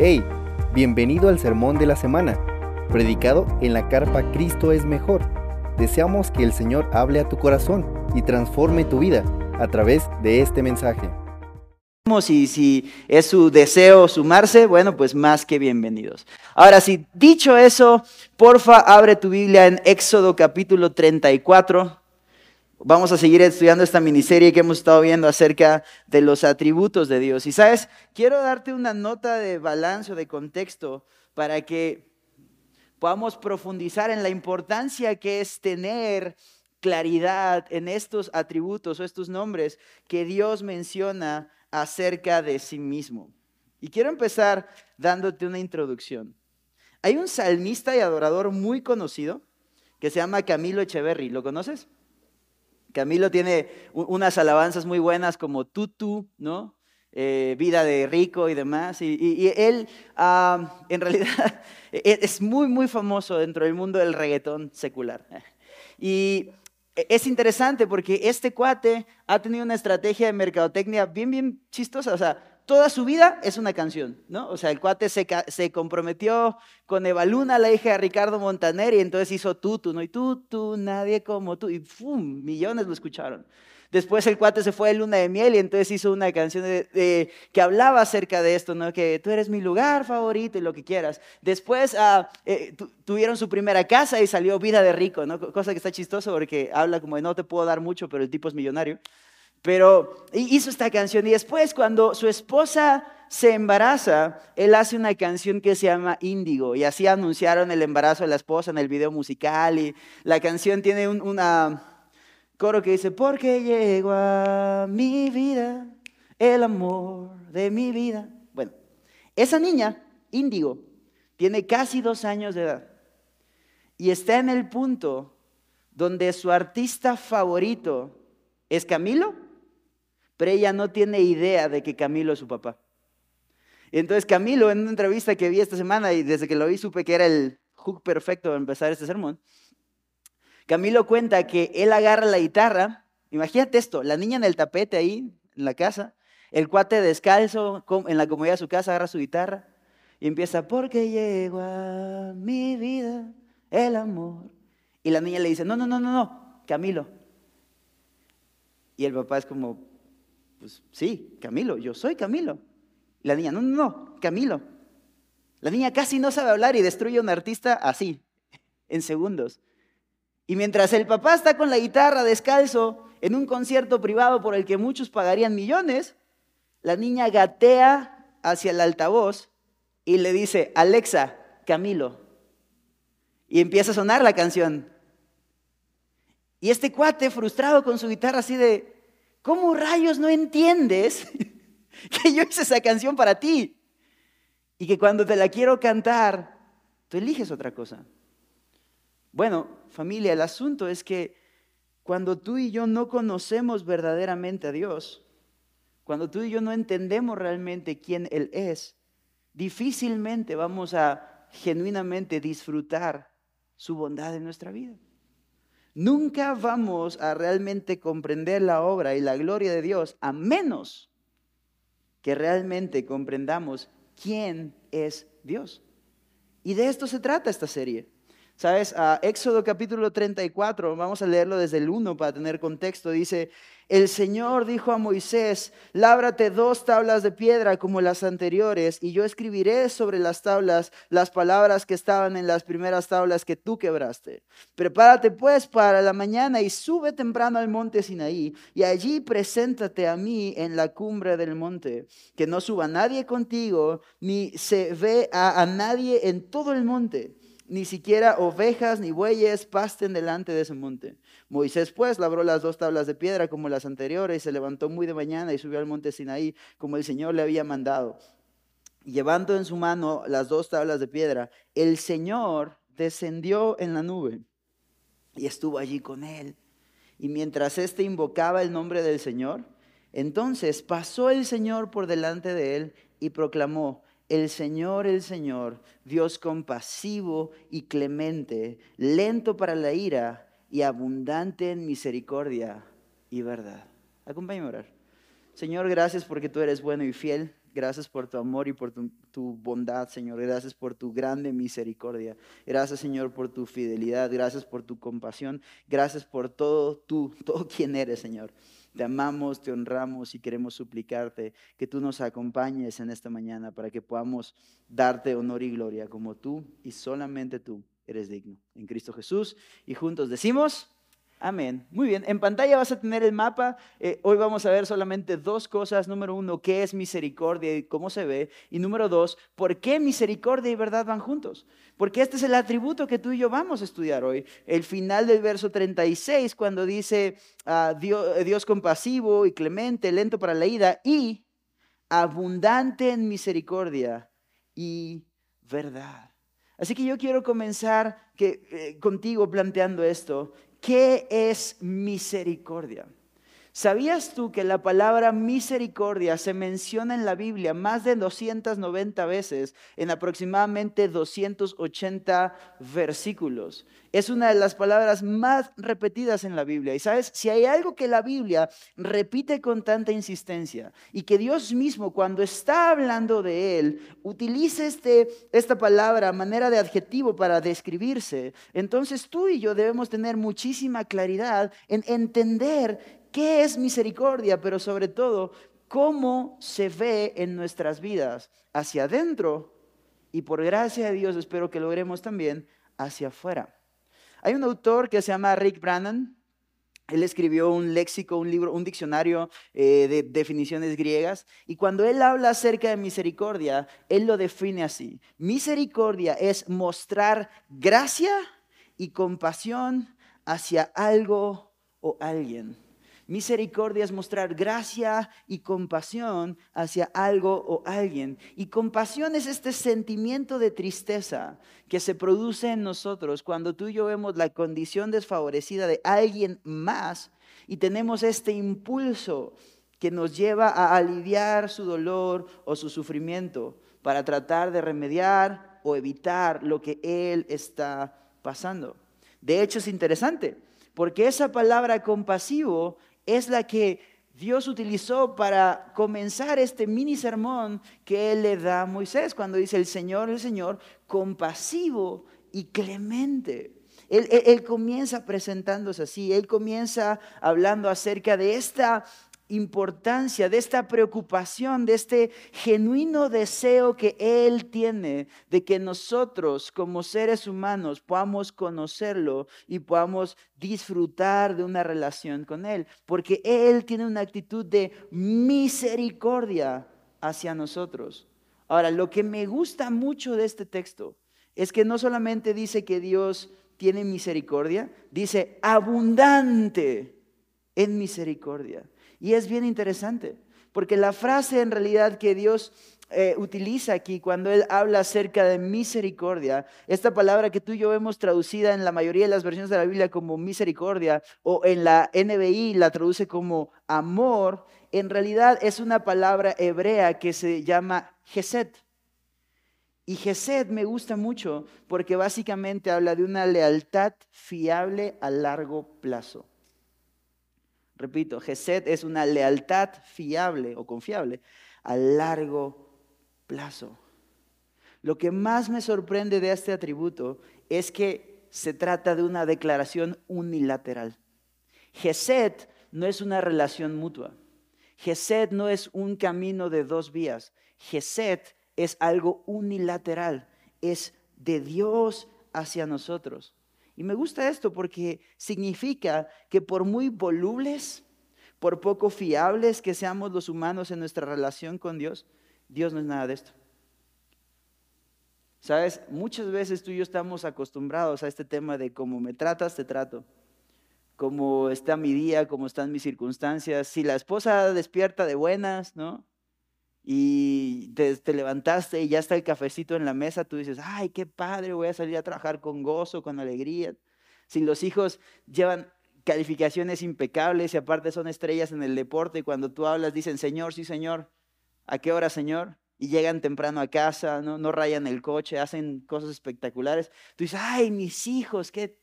Hey, bienvenido al sermón de la semana, predicado en la carpa Cristo es mejor. Deseamos que el Señor hable a tu corazón y transforme tu vida a través de este mensaje. Y si es su deseo sumarse, bueno, pues más que bienvenidos. Ahora, si dicho eso, porfa, abre tu Biblia en Éxodo capítulo 34. Vamos a seguir estudiando esta miniserie que hemos estado viendo acerca de los atributos de Dios. Y sabes, quiero darte una nota de balance o de contexto para que podamos profundizar en la importancia que es tener claridad en estos atributos o estos nombres que Dios menciona acerca de sí mismo. Y quiero empezar dándote una introducción. Hay un salmista y adorador muy conocido que se llama Camilo Echeverry. ¿Lo conoces? Camilo tiene unas alabanzas muy buenas como Tutu, ¿no? Eh, vida de rico y demás. Y, él, en realidad, e, es muy, muy famoso dentro del mundo del reggaetón secular. Y es interesante porque este cuate ha tenido una estrategia de mercadotecnia bien, bien chistosa. O sea, toda su vida es una canción, ¿no? O sea, el cuate se, comprometió con Evaluna, la hija de Ricardo Montaner, y entonces hizo Tutu, ¿no? Y Tutu, nadie como tú. Y ¡fum! Millones lo escucharon. Después el cuate se fue de luna de miel y entonces hizo una canción de, que hablaba acerca de esto, ¿no? Que tú eres mi lugar favorito y lo que quieras. Después ah, eh, tuvieron su primera casa y salió Vida de Rico, ¿no? Cosa que está chistoso porque habla como de no te puedo dar mucho, pero el tipo es millonario. Pero hizo esta canción. Y después cuando su esposa se embaraza, él hace una canción que se llama Índigo. Y así anunciaron el embarazo de la esposa en el video musical. Y la canción tiene un una coro que dice, porque llegó a mi vida el amor de mi vida. Bueno, esa niña, Índigo, tiene casi dos años de edad. Y está en el punto donde su artista favorito es Camilo pero ella no tiene idea de que Camilo es su papá. Entonces Camilo, en una entrevista que vi esta semana y desde que lo vi supe que era el hook perfecto para empezar este sermón, Camilo cuenta que él agarra la guitarra, imagínate esto, la niña en el tapete ahí, en la casa, el cuate descalzo en la comodidad de su casa agarra su guitarra y empieza, porque llegó a mi vida el amor. Y la niña le dice, no, no, no, no, no, Camilo. Y el papá es como, pues sí, Camilo, yo soy Camilo. la niña, no, no, no, Camilo. La niña casi no sabe hablar y destruye a un artista así, en segundos. Y mientras el papá está con la guitarra descalzo en un concierto privado por el que muchos pagarían millones, la niña gatea hacia el altavoz y le dice, Alexa, Camilo. Y empieza a sonar la canción. Y este cuate, frustrado con su guitarra así de, ¿Cómo rayos no entiendes que yo hice esa canción para ti? Y que cuando te la quiero cantar, tú eliges otra cosa. Bueno, familia, el asunto es que cuando tú y yo no conocemos verdaderamente a Dios, cuando tú y yo no entendemos realmente quién Él es, difícilmente vamos a genuinamente disfrutar su bondad en nuestra vida. Nunca vamos a realmente comprender la obra y la gloria de Dios a menos que realmente comprendamos quién es Dios. Y de esto se trata esta serie. ¿Sabes? A Éxodo capítulo 34, vamos a leerlo desde el 1 para tener contexto. Dice, el Señor dijo a Moisés, lábrate dos tablas de piedra como las anteriores, y yo escribiré sobre las tablas las palabras que estaban en las primeras tablas que tú quebraste. Prepárate pues para la mañana y sube temprano al monte Sinaí, y allí preséntate a mí en la cumbre del monte. Que no suba nadie contigo, ni se ve a, a nadie en todo el monte ni siquiera ovejas ni bueyes pasten delante de ese monte. Moisés pues labró las dos tablas de piedra como las anteriores, y se levantó muy de mañana y subió al monte Sinaí como el Señor le había mandado. Llevando en su mano las dos tablas de piedra, el Señor descendió en la nube y estuvo allí con él. Y mientras éste invocaba el nombre del Señor, entonces pasó el Señor por delante de él y proclamó, el Señor, el Señor, Dios compasivo y clemente, lento para la ira y abundante en misericordia y verdad. Acompáñame a orar. Señor, gracias porque tú eres bueno y fiel. Gracias por tu amor y por tu, tu, bondad, Señor. Gracias por tu grande misericordia. Gracias, Señor, por tu fidelidad. Gracias por tu compasión. Gracias por todo tú, todo quien eres, Señor. Te amamos, te honramos y queremos suplicarte que tú nos acompañes en esta mañana para que podamos darte honor y gloria como tú y solamente tú eres digno. En Cristo Jesús y juntos decimos... Amén. Muy bien. En pantalla vas a tener el mapa. Eh, hoy vamos a ver solamente dos cosas. Número uno, qué es misericordia y cómo se ve. Y número dos, por qué misericordia y verdad van juntos. Porque este es el atributo que tú y yo vamos a estudiar hoy. El final del verso 36, cuando dice ah, Dios, Dios compasivo y clemente, lento para la ira y abundante en misericordia y verdad. Así que yo quiero comenzar que, eh, contigo planteando esto ¿Qué es misericordia? ¿Sabías tú que la palabra misericordia se menciona en la Biblia más de 290 veces en aproximadamente 280 versículos? Es una de las palabras más repetidas en la Biblia. Y sabes, si hay algo que la Biblia repite con tanta insistencia y que Dios mismo cuando está hablando de él utiliza este, esta palabra, manera de adjetivo para describirse, entonces tú y yo debemos tener muchísima claridad en entender qué es misericordia, pero sobre todo, cómo se ve en nuestras vidas hacia adentro y por gracia de Dios espero que logremos también hacia afuera. Hay un autor que se llama Rick Brannan. Él escribió un léxico, un libro, un diccionario eh, de definiciones griegas. Y cuando él habla acerca de misericordia, él lo define así. Misericordia es mostrar gracia y compasión hacia algo o alguien. Misericordia es mostrar gracia y compasión hacia algo o alguien. Y compasión es este sentimiento de tristeza que se produce en nosotros cuando tú y yo vemos la condición desfavorecida de alguien más y tenemos este impulso que nos lleva a aliviar su dolor o su sufrimiento para tratar de remediar o evitar lo que él está pasando. De hecho, es interesante, porque esa palabra compasivo es la que Dios utilizó para comenzar este mini sermón que Él le da a Moisés cuando dice el Señor, el Señor, compasivo y clemente. Él, comienza presentándose así, Él comienza hablando acerca de esta importancia, de esta preocupación, de este genuino deseo que Él tiene de que nosotros como seres humanos podamos conocerlo y podamos disfrutar de una relación con Él, porque Él tiene una actitud de misericordia hacia nosotros. Ahora, lo que me gusta mucho de este texto es que no solamente dice que Dios tiene misericordia, dice abundante en misericordia. Y es bien interesante, porque la frase en realidad que Dios eh, utiliza aquí cuando Él habla acerca de misericordia, esta palabra que tú y yo hemos traducida en la mayoría de las versiones de la Biblia como misericordia, o en la NBI la traduce como amor, en realidad es una palabra hebrea que se llama Gesed. Y Gesed me gusta mucho porque básicamente habla de una lealtad fiable a largo plazo. Repito, Gesed es una lealtad fiable o confiable a largo plazo. Lo que más me sorprende de este atributo es que se trata de una declaración unilateral. Gesed no es una relación mutua. Gesed no es un camino de dos vías. Gesed es algo unilateral. Es de Dios hacia nosotros. Y me gusta esto porque significa que por muy volubles, por poco fiables que seamos los humanos en nuestra relación con Dios, Dios no es nada de esto. Sabes, muchas veces tú y yo estamos acostumbrados a este tema de cómo me tratas, te trato. Cómo está mi día, cómo están mis circunstancias. Si la esposa despierta de buenas, ¿no? Y te, levantaste y ya está el cafecito en la mesa, tú dices, ay, qué padre, voy a salir a trabajar con gozo, con alegría. Si los hijos llevan calificaciones impecables y aparte son estrellas en el deporte y cuando tú hablas dicen, Señor, sí, Señor, ¿a qué hora, Señor? Y llegan temprano a casa, no, no rayan el coche, hacen cosas espectaculares. Tú dices, ay, mis hijos, qué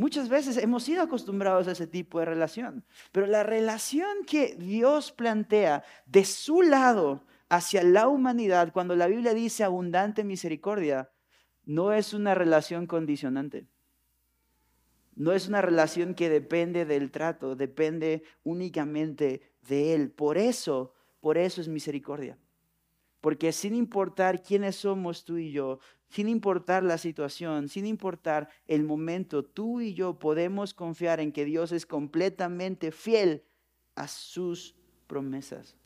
Muchas veces hemos sido acostumbrados a ese tipo de relación, pero la relación que Dios plantea de su lado hacia la humanidad, cuando la Biblia dice abundante misericordia, no es una relación condicionante. No es una relación que depende del trato, depende únicamente de Él. Por eso, por eso es misericordia. Porque sin importar quiénes somos tú y yo, sin importar la situación, sin importar el momento, tú y yo podemos confiar en que Dios es completamente fiel a sus promesas.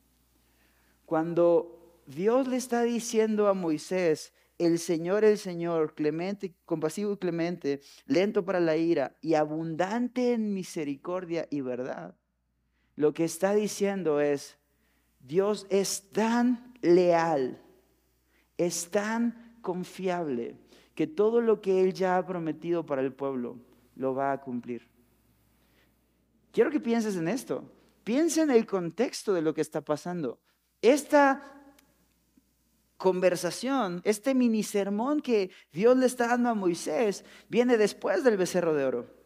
Cuando Dios le está diciendo a Moisés, el Señor, el Señor, clemente, compasivo y clemente, lento para la ira y abundante en misericordia y verdad, lo que está diciendo es, Dios es tan leal, es tan confiable, que todo lo que Él ya ha prometido para el pueblo lo va a cumplir. Quiero que pienses en esto. Piensa en el contexto de lo que está pasando. Esta conversación, este mini sermón que Dios le está dando a Moisés, viene después del becerro de oro.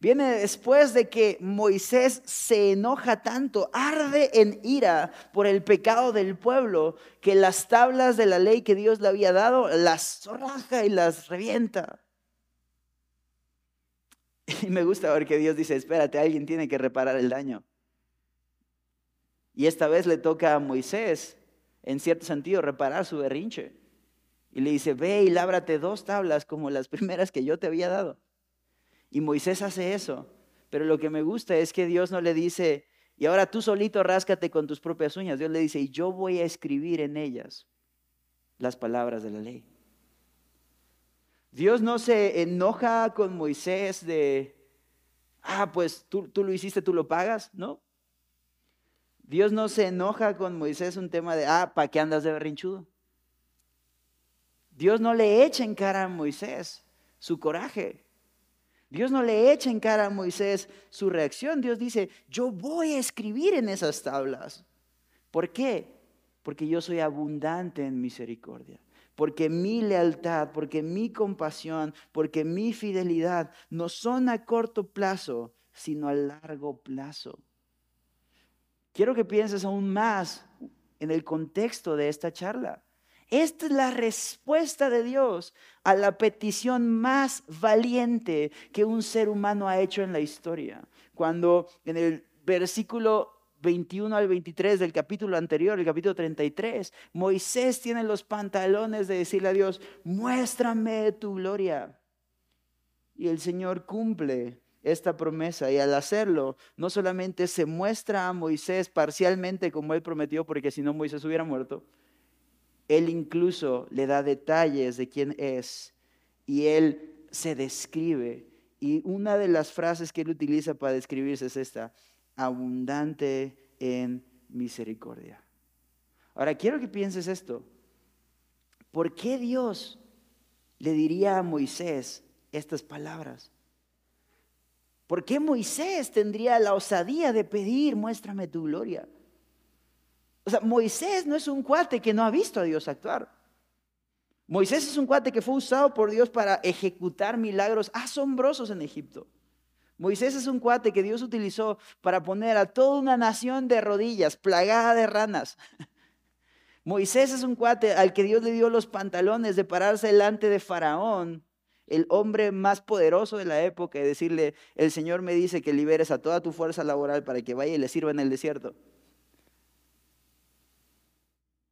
Viene después de que Moisés se enoja tanto, arde en ira por el pecado del pueblo, que las tablas de la ley que Dios le había dado las raja y las revienta. Y me gusta ver que Dios dice, espérate, alguien tiene que reparar el daño. Y esta vez le toca a Moisés, en cierto sentido, reparar su berrinche. Y le dice, ve y lábrate dos tablas como las primeras que yo te había dado. Y Moisés hace eso. Pero lo que me gusta es que Dios no le dice, y ahora tú solito ráscate con tus propias uñas. Dios le dice, y yo voy a escribir en ellas las palabras de la ley. Dios no se enoja con Moisés de, ah, pues tú, tú lo hiciste, tú lo pagas, ¿no? Dios no se enoja con Moisés un tema de, ah, ¿para qué andas de berrinchudo? Dios no le echa en cara a Moisés su coraje. Dios no le echa en cara a Moisés su reacción. Dios dice, yo voy a escribir en esas tablas. ¿Por qué? Porque yo soy abundante en misericordia. Porque mi lealtad, porque mi compasión, porque mi fidelidad no son a corto plazo, sino a largo plazo. Quiero que pienses aún más en el contexto de esta charla. Esta es la respuesta de Dios a la petición más valiente que un ser humano ha hecho en la historia. Cuando en el versículo 21 al 23 del capítulo anterior, el capítulo 33, Moisés tiene los pantalones de decirle a Dios, muéstrame tu gloria. Y el Señor cumple esta promesa y al hacerlo no solamente se muestra a Moisés parcialmente como él prometió, porque si no Moisés hubiera muerto, él incluso le da detalles de quién es y él se describe. Y una de las frases que él utiliza para describirse es esta, abundante en misericordia. Ahora, quiero que pienses esto. ¿Por qué Dios le diría a Moisés estas palabras? ¿Por qué Moisés tendría la osadía de pedir, muéstrame tu gloria? O sea, Moisés no es un cuate que no ha visto a Dios actuar. Moisés es un cuate que fue usado por Dios para ejecutar milagros asombrosos en Egipto. Moisés es un cuate que Dios utilizó para poner a toda una nación de rodillas, plagada de ranas. Moisés es un cuate al que Dios le dio los pantalones de pararse delante de Faraón, el hombre más poderoso de la época, y decirle, el Señor me dice que liberes a toda tu fuerza laboral para que vaya y le sirva en el desierto.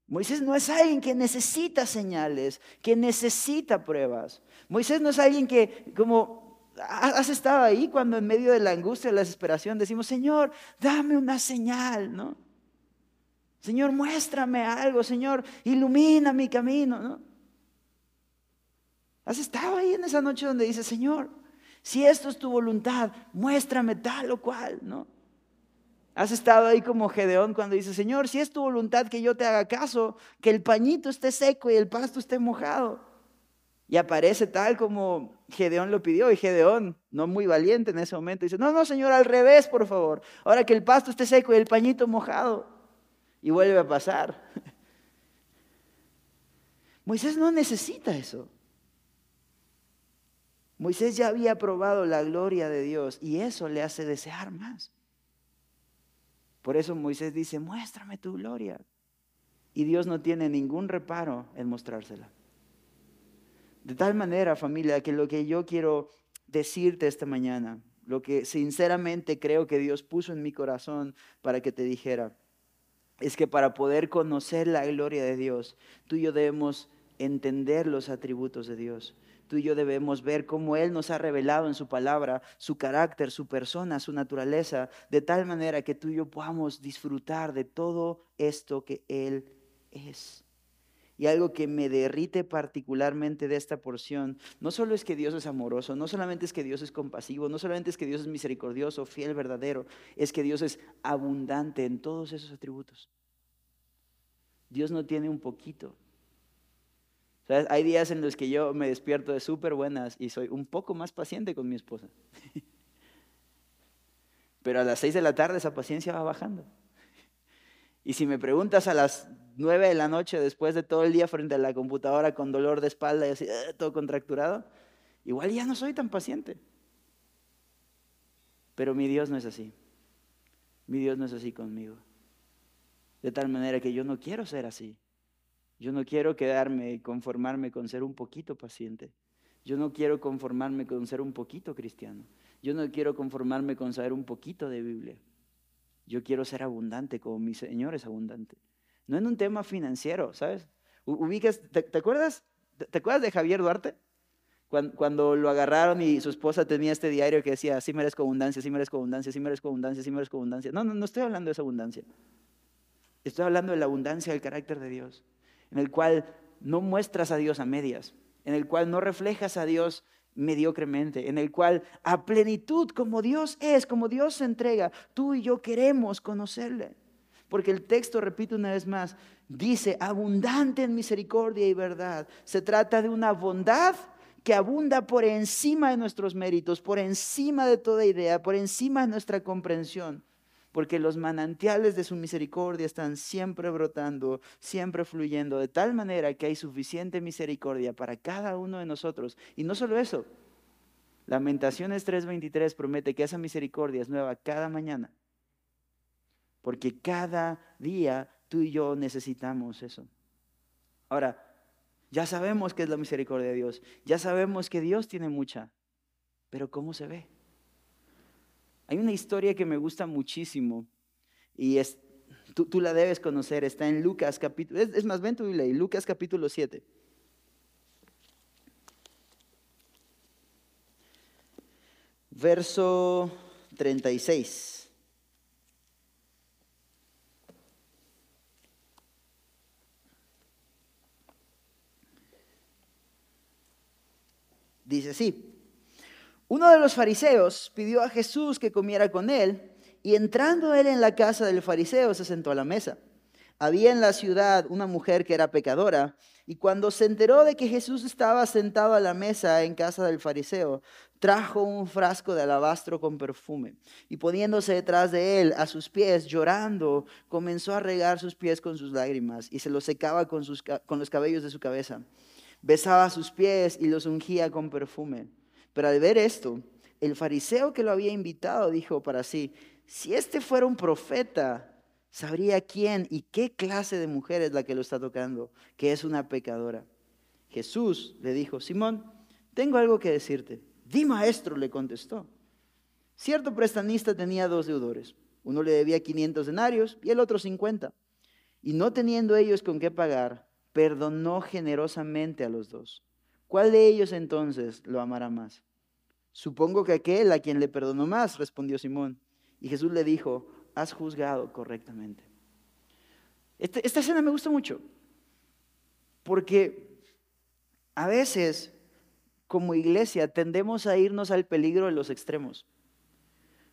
Moisés no es alguien que necesita señales, que necesita pruebas. Moisés no es alguien que, como has estado ahí cuando en medio de la angustia, la desesperación, decimos, Señor, dame una señal, ¿no? Señor, muéstrame algo, Señor, ilumina mi camino, ¿no? Has estado ahí en esa noche donde dices, Señor, si esto es tu voluntad, muéstrame tal o cual, ¿no? Has estado ahí como Gedeón cuando dice, Señor, si es tu voluntad que yo te haga caso, que el pañito esté seco y el pasto esté mojado. Y aparece tal como Gedeón lo pidió y Gedeón, no muy valiente en ese momento, dice, no, no, Señor, al revés, por favor. Ahora que el pasto esté seco y el pañito mojado. Y vuelve a pasar. Moisés no necesita eso. Moisés ya había probado la gloria de Dios y eso le hace desear más. Por eso Moisés dice, muéstrame tu gloria. y Dios no tiene ningún reparo en mostrársela. De tal manera, familia, que lo que yo quiero decirte esta mañana, lo que sinceramente creo que Dios puso en mi corazón para que te dijera, es que para poder conocer la gloria de Dios, tú y yo debemos entender los atributos de Dios. Tú y yo debemos ver cómo Él nos ha revelado en su palabra su carácter, su persona, su naturaleza, de tal manera que tú y yo podamos disfrutar de todo esto que Él es. Y algo que me derrite particularmente de esta porción, no solo es que Dios es amoroso, no solamente es que Dios es compasivo, no solamente es que Dios es misericordioso, fiel, verdadero, es que Dios es abundante en todos esos atributos. Dios no tiene un poquito. Hay días en los que yo me despierto de súper buenas y soy un poco más paciente con mi esposa. Pero a las seis de la tarde esa paciencia va bajando. Y si me preguntas a las nueve de la noche, después de todo el día frente a la computadora con dolor de espalda y así, eh, todo contracturado, igual ya no soy tan paciente. Pero mi Dios no es así. Mi Dios no es así conmigo. De tal manera que yo no quiero ser así. Yo no quiero quedarme y conformarme con ser un poquito paciente. Yo no quiero conformarme con ser un poquito cristiano. Yo no quiero conformarme con saber un poquito de Biblia. Yo quiero ser abundante como mi Señor es abundante. No en un tema financiero, ¿sabes? Ubicas, ¿te, acuerdas? ¿Te, acuerdas de Javier Duarte? Cuando, lo agarraron y su esposa tenía este diario que decía, sí merezco abundancia, sí merezco abundancia, sí merezco abundancia, sí merezco abundancia. No, no, no estoy hablando de esa abundancia. Estoy hablando de la abundancia del carácter de Dios, en el cual no muestras a Dios a medias, en el cual no reflejas a Dios mediocremente, en el cual a plenitud, como Dios es, como Dios se entrega, tú y yo queremos conocerle. Porque el texto, repito una vez más, dice abundante en misericordia y verdad. Se trata de una bondad que abunda por encima de nuestros méritos, por encima de toda idea, por encima de nuestra comprensión. Porque los manantiales de su misericordia están siempre brotando, siempre fluyendo, de tal manera que hay suficiente misericordia para cada uno de nosotros. Y no solo eso, Lamentaciones 3:23 promete que esa misericordia es nueva cada mañana. Porque cada día tú y yo necesitamos eso. Ahora, ya sabemos que es la misericordia de Dios. Ya sabemos que Dios tiene mucha. Pero ¿cómo se ve? Hay una historia que me gusta muchísimo y es, tú, la debes conocer. Está en Lucas capítulo, es, más, ven tu ley, Lucas capítulo 7. Verso 36. Dice así, uno de los fariseos pidió a Jesús que comiera con él y entrando él en la casa del fariseo se sentó a la mesa. Había en la ciudad una mujer que era pecadora y cuando se enteró de que Jesús estaba sentado a la mesa en casa del fariseo, trajo un frasco de alabastro con perfume y poniéndose detrás de él a sus pies, llorando, comenzó a regar sus pies con sus lágrimas y se los secaba con, con los cabellos de su cabeza besaba sus pies y los ungía con perfume. Pero al ver esto, el fariseo que lo había invitado dijo para sí, si este fuera un profeta, sabría quién y qué clase de mujer es la que lo está tocando, que es una pecadora. Jesús le dijo, Simón, tengo algo que decirte. Di maestro, le contestó. Cierto prestanista tenía dos deudores. Uno le debía 500 denarios y el otro 50. Y no teniendo ellos con qué pagar, perdonó generosamente a los dos. ¿Cuál de ellos entonces lo amará más? Supongo que aquel a quien le perdonó más, respondió Simón. Y Jesús le dijo, has juzgado correctamente. Este, esta escena me gusta mucho, porque a veces como iglesia tendemos a irnos al peligro de los extremos.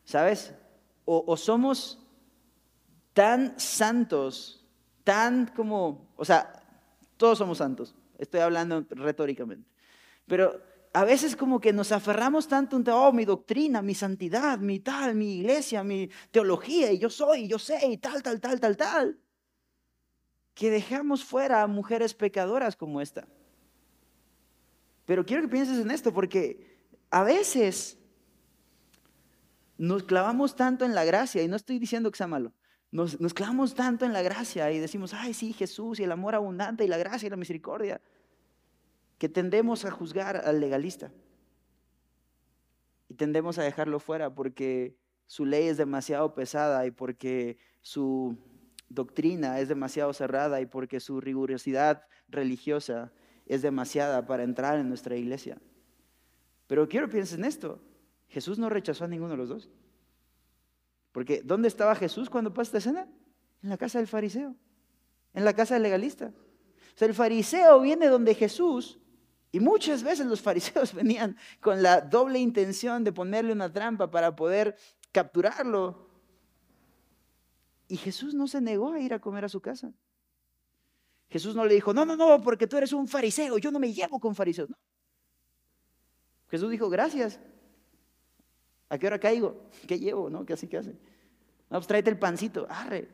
¿Sabes? O, o somos tan santos, tan como, o sea, todos somos santos. Estoy hablando retóricamente. Pero a veces como que nos aferramos tanto en, oh, mi doctrina, mi santidad, mi tal, mi iglesia, mi teología, y yo soy, yo sé, y tal, tal, tal, tal, tal, que dejamos fuera a mujeres pecadoras como esta. Pero quiero que pienses en esto, porque a veces nos clavamos tanto en la gracia, y no estoy diciendo que sea malo, nos, nos clavamos tanto en la gracia y decimos, ay, sí, Jesús y el amor abundante y la gracia y la misericordia, que tendemos a juzgar al legalista. Y tendemos a dejarlo fuera porque su ley es demasiado pesada y porque su doctrina es demasiado cerrada y porque su rigurosidad religiosa es demasiada para entrar en nuestra iglesia. Pero quiero que piensen en esto. Jesús no rechazó a ninguno de los dos. Porque ¿dónde estaba Jesús cuando pasó esta escena? En la casa del fariseo, en la casa del legalista. O sea, el fariseo viene donde Jesús, y muchas veces los fariseos venían con la doble intención de ponerle una trampa para poder capturarlo. Y Jesús no se negó a ir a comer a su casa. Jesús no le dijo, no, no, no, porque tú eres un fariseo, yo no me llevo con fariseos. Jesús dijo, gracias. ¿A qué hora caigo? ¿Qué llevo? ¿No? ¿Qué así que hace? No, pues tráete el pancito, arre.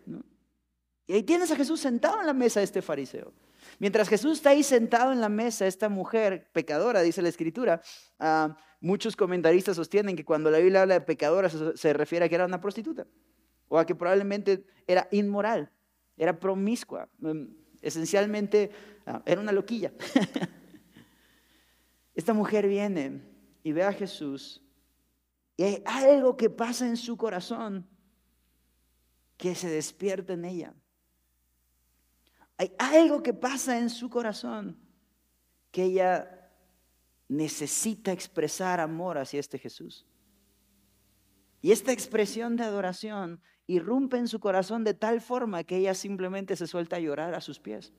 Y ahí tienes a Jesús sentado en la mesa de este fariseo. Mientras Jesús está ahí sentado en la mesa, esta mujer pecadora, dice la escritura, ah, muchos comentaristas sostienen que cuando la Biblia habla de pecadora se, refiere a que era una prostituta o a que probablemente era inmoral, era promiscua, mm, esencialmente ah, era una loquilla. Esta mujer viene y ve a Jesús y hay algo que pasa en su corazón que se despierta en ella. Hay algo que pasa en su corazón que ella necesita expresar amor hacia este Jesús. Y esta expresión de adoración irrumpe en su corazón de tal forma que ella simplemente se suelta a llorar a sus pies.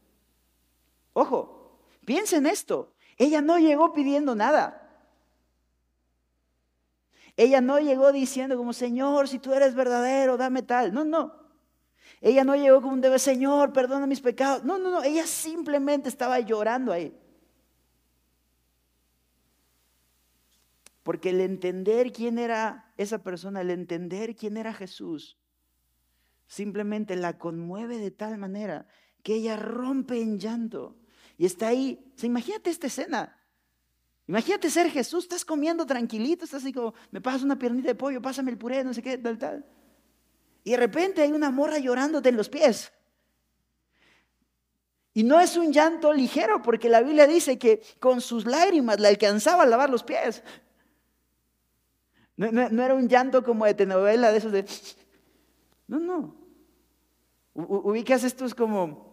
Ojo, piensen esto. Ella no llegó pidiendo nada. Ella no llegó diciendo como, Señor, si tú eres verdadero, dame tal. No, no. Ella no llegó como un debe, Señor, perdona mis pecados. No, no, no. Ella simplemente estaba llorando ahí. Porque el entender quién era esa persona, el entender quién era Jesús, simplemente la conmueve de tal manera que ella rompe en llanto. Y está ahí. imagínate esta escena. Imagínate ser Jesús, estás comiendo tranquilito, estás así como, me pasas una piernita de pollo, pásame el puré, no sé qué, tal, tal. Y de repente hay una morra llorándote en los pies. Y no es un llanto ligero, porque la Biblia dice que con sus lágrimas le alcanzaba a lavar los pies. No, no era un llanto como de telenovela, de esos de... No, no. Ubicas estos como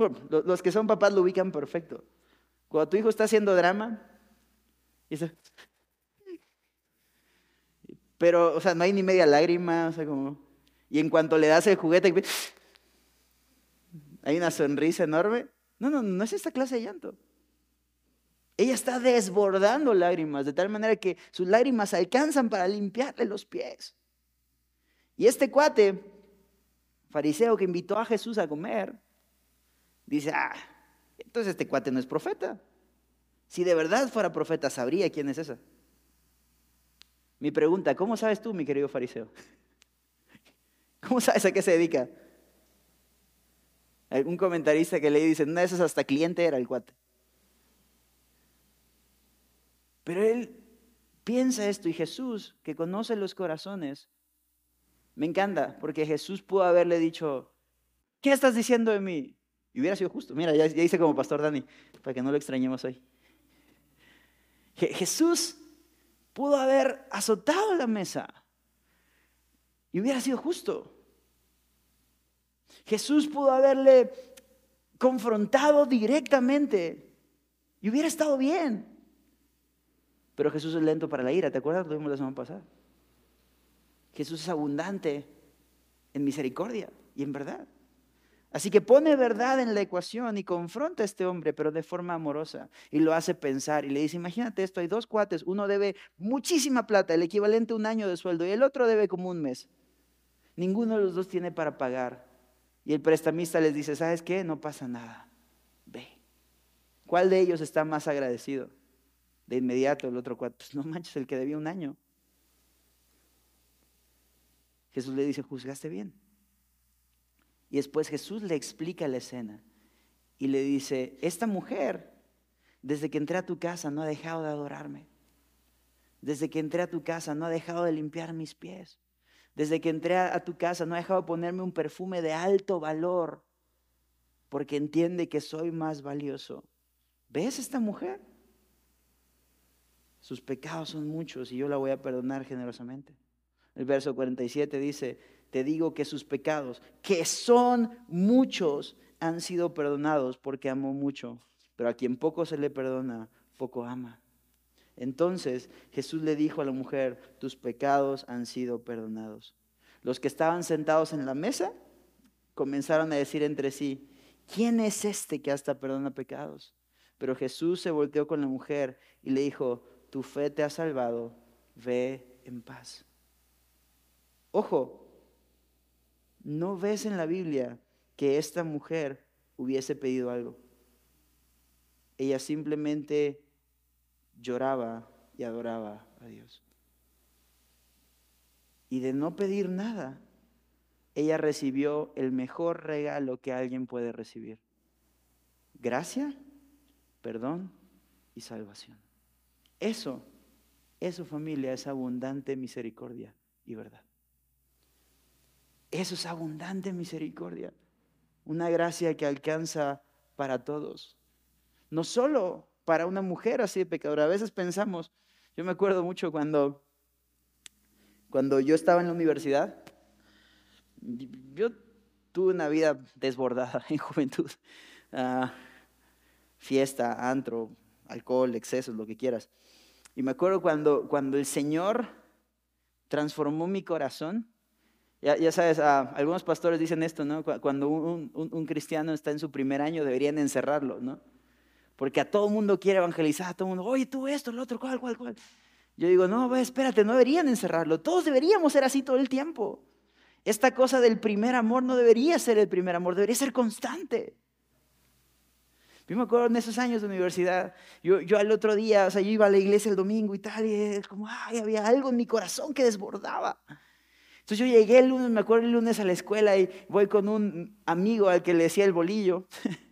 bueno, los que son papás lo ubican perfecto. Cuando tu hijo está haciendo drama, dice, pero, o sea, no hay ni media lágrima, o sea, como, y en cuanto le das el juguete, hay una sonrisa enorme. No, no, no es esta clase de llanto. Ella está desbordando lágrimas, de tal manera que sus lágrimas alcanzan para limpiarle los pies. Y este cuate, fariseo que invitó a Jesús a comer, dice, ah, entonces este cuate no es profeta. Si de verdad fuera profeta, sabría quién es esa. Mi pregunta, ¿cómo sabes tú, mi querido fariseo? ¿Cómo sabes a qué se dedica? Algún comentarista que le dice, no, eso hasta cliente era el cuate. Pero él piensa esto y Jesús, que conoce los corazones, me encanta, porque Jesús pudo haberle dicho, ¿qué estás diciendo de mí? Y hubiera sido justo. Mira, ya, hice como pastor Dani, para que no lo extrañemos hoy. Jesús pudo haber azotado la mesa y hubiera sido justo. Jesús pudo haberle confrontado directamente y hubiera estado bien. Pero Jesús es lento para la ira, ¿te acuerdas? Lo vimos la semana pasada. Jesús es abundante en misericordia y en verdad. Así que pone verdad en la ecuación y confronta a este hombre, pero de forma amorosa, y lo hace pensar y le dice, imagínate esto, hay dos cuates, uno debe muchísima plata, el equivalente a un año de sueldo, y el otro debe como un mes. Ninguno de los dos tiene para pagar. Y el prestamista les dice, ¿sabes qué? No pasa nada. Ve. ¿Cuál de ellos está más agradecido? De inmediato el otro cuate, pues no manches, el que debía un año. Jesús le dice, juzgaste bien. Y después Jesús le explica la escena y le dice, esta mujer, desde que entré a tu casa, no ha dejado de adorarme. Desde que entré a tu casa, no ha dejado de limpiar mis pies. Desde que entré a tu casa no ha dejado ponerme un perfume de alto valor porque entiende que soy más valioso. ¿Ves esta mujer? Sus pecados son muchos y yo la voy a perdonar generosamente. El verso 47 dice, te digo que sus pecados, que son muchos, han sido perdonados porque amó mucho. Pero a quien poco se le perdona, poco ama. Entonces Jesús le dijo a la mujer, tus pecados han sido perdonados. Los que estaban sentados en la mesa comenzaron a decir entre sí, ¿quién es este que hasta perdona pecados? Pero Jesús se volteó con la mujer y le dijo, tu fe te ha salvado, ve en paz. Ojo, no ves en la Biblia que esta mujer hubiese pedido algo. Ella simplemente lloraba y adoraba a Dios. Y de no pedir nada, ella recibió el mejor regalo que alguien puede recibir. Gracia, perdón y salvación. Eso, eso familia, es abundante misericordia y verdad. Eso es abundante misericordia. Una gracia que alcanza para todos. No solo para una mujer así de pecadora. A veces pensamos, yo me acuerdo mucho cuando, cuando yo estaba en la universidad, yo tuve una vida desbordada en juventud. Ah, fiesta, antro, alcohol, excesos, lo que quieras. Y me acuerdo cuando, cuando el Señor transformó mi corazón. Ya, ya sabes, ah, algunos pastores dicen esto, ¿no? Cuando un, un, cristiano está en su primer año, deberían encerrarlo, ¿no? Porque a todo mundo quiere evangelizar, a todo mundo, oye, tú esto, lo otro, cuál, cuál, cuál. Yo digo, no, espérate, no deberían encerrarlo. Todos deberíamos ser así todo el tiempo. Esta cosa del primer amor no debería ser el primer amor, debería ser constante. Yo me acuerdo en esos años de universidad, yo, yo al otro día, o sea, yo iba a la iglesia el domingo y tal, y es como, ay, había algo en mi corazón que desbordaba. Entonces yo llegué el lunes, me acuerdo el lunes a la escuela y voy con un amigo al que le decía el bolillo.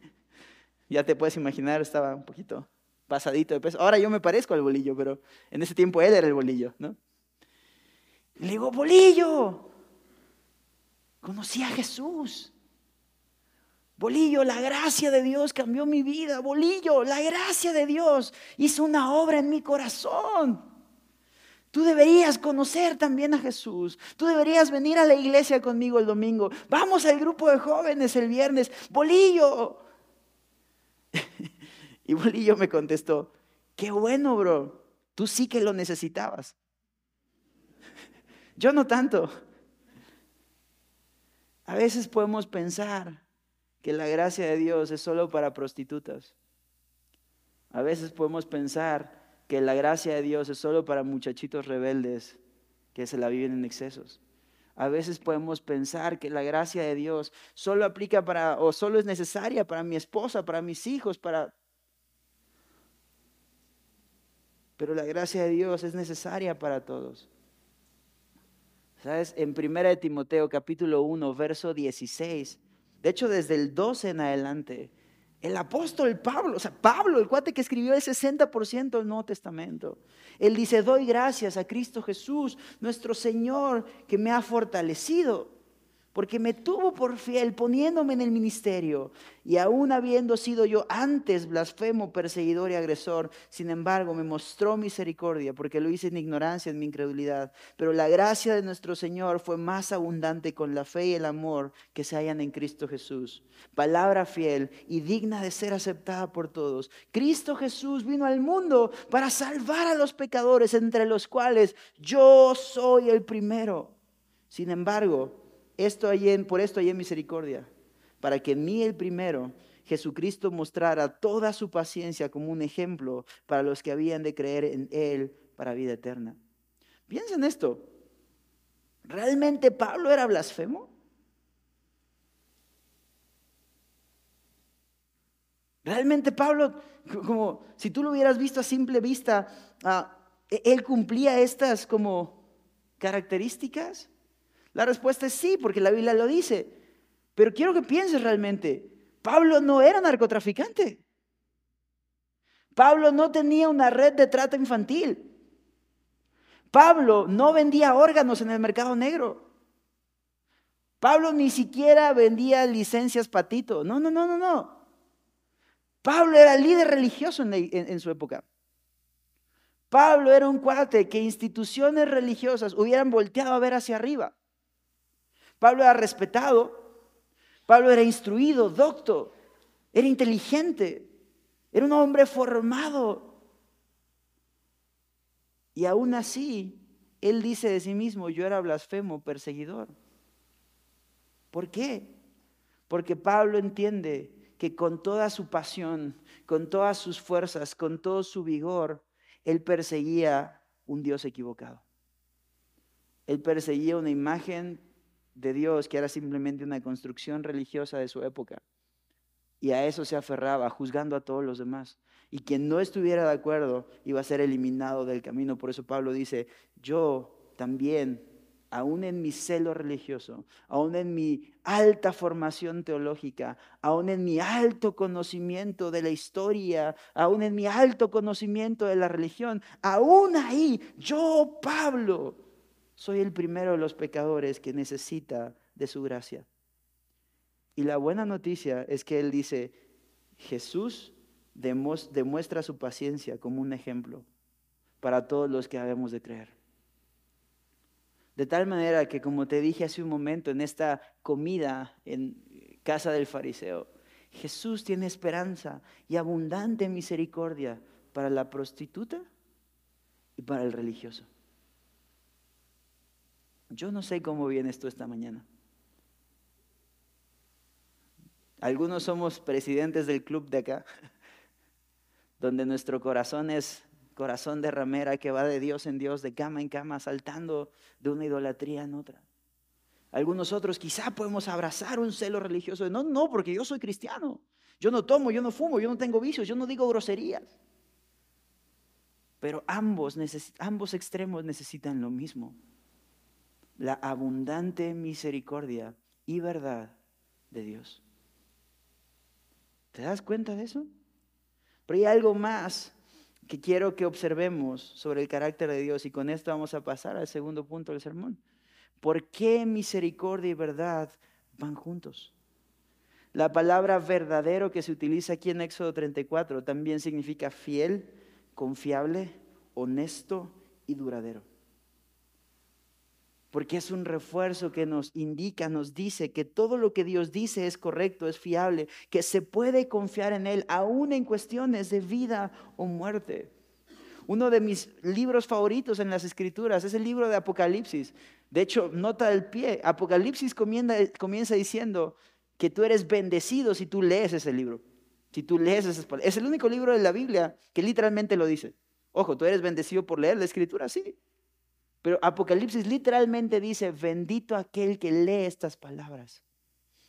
ya te puedes imaginar, estaba un poquito pasadito de peso. Ahora yo me parezco al bolillo, pero en ese tiempo él era el bolillo, ¿no? le digo, bolillo, conocí a Jesús. Bolillo, la gracia de Dios cambió mi vida. Bolillo, la gracia de Dios hizo una obra en mi corazón. Tú deberías conocer también a Jesús. Tú deberías venir a la iglesia conmigo el domingo. Vamos al grupo de jóvenes el viernes. Bolillo. y Bolillo me contestó, qué bueno, bro. Tú sí que lo necesitabas. Yo no tanto. A veces podemos pensar, que la gracia de Dios es solo para prostitutas. A veces podemos pensar que la gracia de Dios es solo para muchachitos rebeldes que se la viven en excesos. A veces podemos pensar que la gracia de Dios solo aplica para, o solo es necesaria para mi esposa, para mis hijos, para... Pero la gracia de Dios es necesaria para todos. ¿Sabes? En 1 Timoteo capítulo 1, verso 16, de hecho, desde el 12 en adelante, el apóstol Pablo, o sea, Pablo, el cuate que escribió el 60% del Nuevo Testamento, él dice, doy gracias a Cristo Jesús, nuestro Señor, que me ha fortalecido porque me tuvo por fiel poniéndome en el ministerio, y aún habiendo sido yo antes blasfemo, perseguidor y agresor, sin embargo me mostró misericordia, porque lo hice en ignorancia, en mi incredulidad. Pero la gracia de nuestro Señor fue más abundante con la fe y el amor que se hallan en Cristo Jesús. Palabra fiel y digna de ser aceptada por todos. Cristo Jesús vino al mundo para salvar a los pecadores, entre los cuales yo soy el primero. Sin embargo, esto por esto hay en misericordia, para que en mí el primero Jesucristo mostrara toda su paciencia como un ejemplo para los que habían de creer en Él para vida eterna. Piensa en esto. ¿Realmente Pablo era blasfemo? Realmente Pablo, como si tú lo hubieras visto a simple vista, ah, él cumplía estas como características. La respuesta es sí, porque la Biblia lo dice. Pero quiero que pienses realmente, Pablo no era narcotraficante. Pablo no tenía una red de trata infantil. Pablo no vendía órganos en el mercado negro. Pablo ni siquiera vendía licencias patito. No, no, no, no, no. Pablo era líder religioso en, su época. Pablo era un cuate que instituciones religiosas hubieran volteado a ver hacia arriba. Pablo era respetado, Pablo era instruido, docto, era inteligente, era un hombre formado. Y aún así, él dice de sí mismo, yo era blasfemo, perseguidor. ¿Por qué? Porque Pablo entiende que con toda su pasión, con todas sus fuerzas, con todo su vigor, él perseguía un Dios equivocado. Él perseguía una imagen de Dios que era simplemente una construcción religiosa de su época. Y a eso se aferraba, juzgando a todos los demás. Y quien no estuviera de acuerdo iba a ser eliminado del camino. Por eso Pablo dice, yo también aún en mi celo religioso, aún en mi alta formación teológica, aún en mi alto conocimiento de la historia, aún en mi alto conocimiento de la religión, aún ahí, yo, Pablo, soy el primero de los pecadores que necesita de su gracia. Y la buena noticia es que él dice, Jesús demuestra su paciencia como un ejemplo para todos los que habemos de creer. De tal manera que, como te dije hace un momento, en esta comida en casa del fariseo, Jesús tiene esperanza y abundante misericordia para la prostituta y para el religioso. Yo no sé cómo vienes tú esta mañana. Algunos somos presidentes del club de acá, donde nuestro corazón es corazón de ramera que va de Dios en Dios, de cama en cama, saltando de una idolatría en otra. Algunos otros quizá podemos abrazar un celo religioso. no, no, porque yo soy cristiano. Yo no tomo, yo no fumo, yo no tengo vicios, yo no digo groserías. Pero ambos, ambos extremos necesitan lo mismo. La abundante misericordia y verdad de Dios. ¿Te das cuenta de eso? Pero hay algo más que quiero que observemos sobre el carácter de Dios y con esto vamos a pasar al segundo punto del sermón. ¿Por qué misericordia y verdad van juntos? La palabra verdadero que se utiliza aquí en Éxodo 34 también significa fiel, confiable, honesto y duradero porque es un refuerzo que nos indica, nos dice que todo lo que Dios dice es correcto, es fiable, que se puede confiar en Él, aún en cuestiones de vida o muerte. Uno de mis libros favoritos en las escrituras es el libro de Apocalipsis. De hecho, nota del pie, Apocalipsis comienza, diciendo que tú eres bendecido si tú lees ese libro. Si tú lees esas palabras. Es el único libro de la Biblia que literalmente lo dice. Ojo, tú eres bendecido por leer la escritura, sí. Pero Apocalipsis literalmente dice, bendito aquel que lee estas palabras.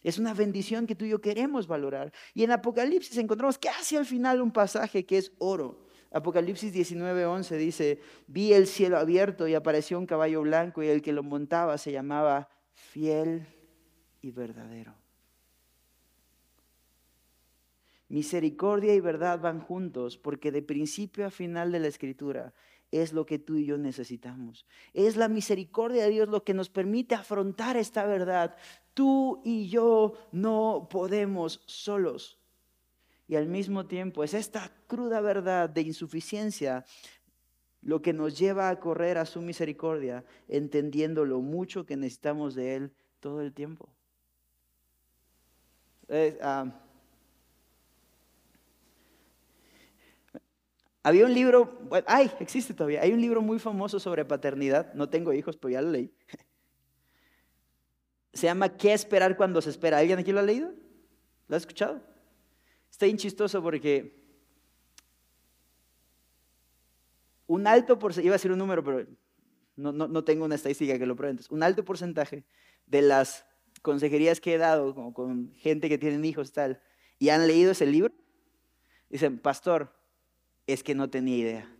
Es una bendición que tú y yo queremos valorar. Y en Apocalipsis encontramos casi al final un pasaje que es oro. Apocalipsis 19:11 dice, vi el cielo abierto y apareció un caballo blanco y el que lo montaba se llamaba fiel y verdadero. Misericordia y verdad van juntos porque de principio a final de la escritura es lo que tú y yo necesitamos. Es la misericordia de Dios lo que nos permite afrontar esta verdad. Tú y yo no podemos solos. Y al mismo tiempo es esta cruda verdad de insuficiencia lo que nos lleva a correr a su misericordia, entendiendo lo mucho que necesitamos de Él todo el tiempo. Ah, Había un libro, ay, existe todavía, hay un libro muy famoso sobre paternidad, no tengo hijos, pero ya lo leí. Se llama ¿Qué esperar cuando se espera? ¿Alguien aquí lo ha leído? ¿Lo ha escuchado? Está bien porque un alto porcentaje, iba a decir un número, pero no, no, tengo una estadística que lo pruebe, un alto porcentaje de las consejerías que he dado como con gente que tienen hijos tal, y han leído ese libro, dicen, pastor, es que no tenía idea.